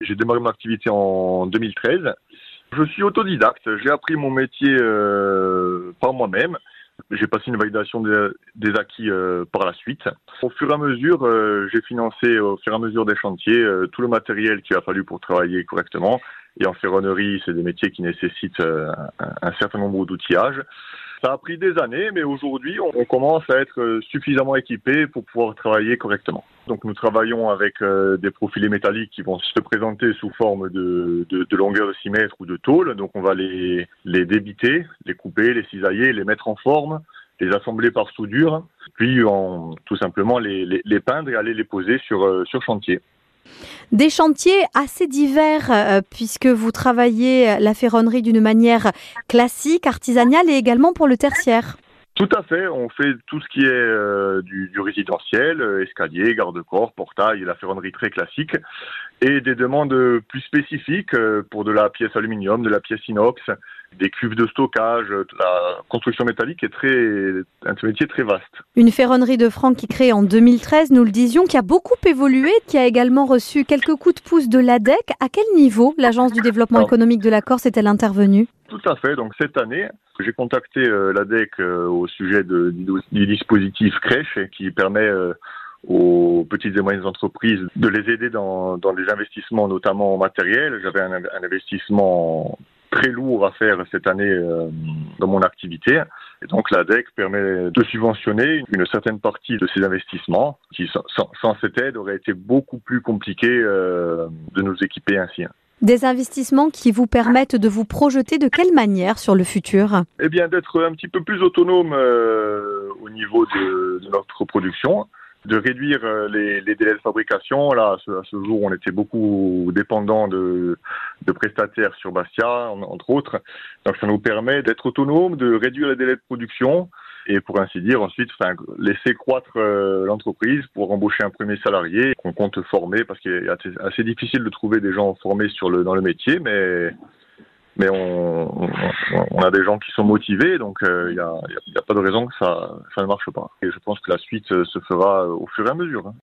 J'ai démarré mon activité en 2013. Je suis autodidacte. J'ai appris mon métier euh, par moi-même. J'ai passé une validation des, acquis euh, par la suite. Au fur et à mesure, euh, j'ai financé au fur et à mesure des chantiers tout le matériel qu'il a fallu pour travailler correctement. Et en ferronnerie, c'est des métiers qui nécessitent un certain nombre d'outillages. Ça a pris des années, mais aujourd'hui, on commence à être suffisamment équipé pour pouvoir travailler correctement. Donc nous travaillons avec euh, des profilés métalliques qui vont se présenter sous forme de, de, longueur de 6 mètres ou de tôle. Donc on va les, les débiter, les couper, les cisailler, les mettre en forme, les assembler par soudure, puis tout simplement les, les, peindre et aller les poser sur, euh, sur chantier. Des chantiers assez divers euh, puisque vous travaillez la ferronnerie d'une manière classique, artisanale et également pour le tertiaire. Tout à fait, on fait tout ce qui est euh, du, résidentiel, euh, escalier, garde-corps, portail, la ferronnerie très classique, et des demandes plus spécifiques euh, pour de la pièce aluminium, de la pièce inox, des cuves de stockage, la construction métallique est très, un métier très vaste. Une ferronnerie de Franck qui crée en 2013, nous le disions, qui a beaucoup évolué, qui a également reçu quelques coups de pouce de l'ADEC. À quel niveau l'Agence du développement économique de la Corse est-elle intervenue? Tout à fait, donc cette année, j'ai contacté euh, l'ADEC euh, au sujet de, du dispositif crèche qui permet euh, aux petites et moyennes entreprises de les aider dans, dans des investissements, notamment en matériel. J'avais un, investissement très lourd à faire cette année dans mon activité. Et donc l'ADEC permet de subventionner une certaine partie de ces investissements qui, sans, sans cette aide, aurait été beaucoup plus compliqué de nous équiper ainsi. Des investissements qui vous permettent de vous projeter de quelle manière sur le futur? Eh bien, d'être un petit peu plus autonome euh, au niveau de, notre production, de réduire euh, les, délais de fabrication. Là, à ce, jour, on était beaucoup dépendant de, prestataires sur Bastia, entre autres. Donc, ça nous permet d'être autonome, de réduire les délais de production et pour ainsi dire ensuite enfin, laisser croître euh, l'entreprise pour embaucher un premier salarié qu'on compte former parce qu'il est assez difficile de trouver des gens formés sur le, dans le métier, mais mais on, on, a des gens qui sont motivés, donc il euh, n'y a, a, pas de raison que ça, ça ne marche pas. Et je pense que la suite se fera au fur et à mesure. Hein.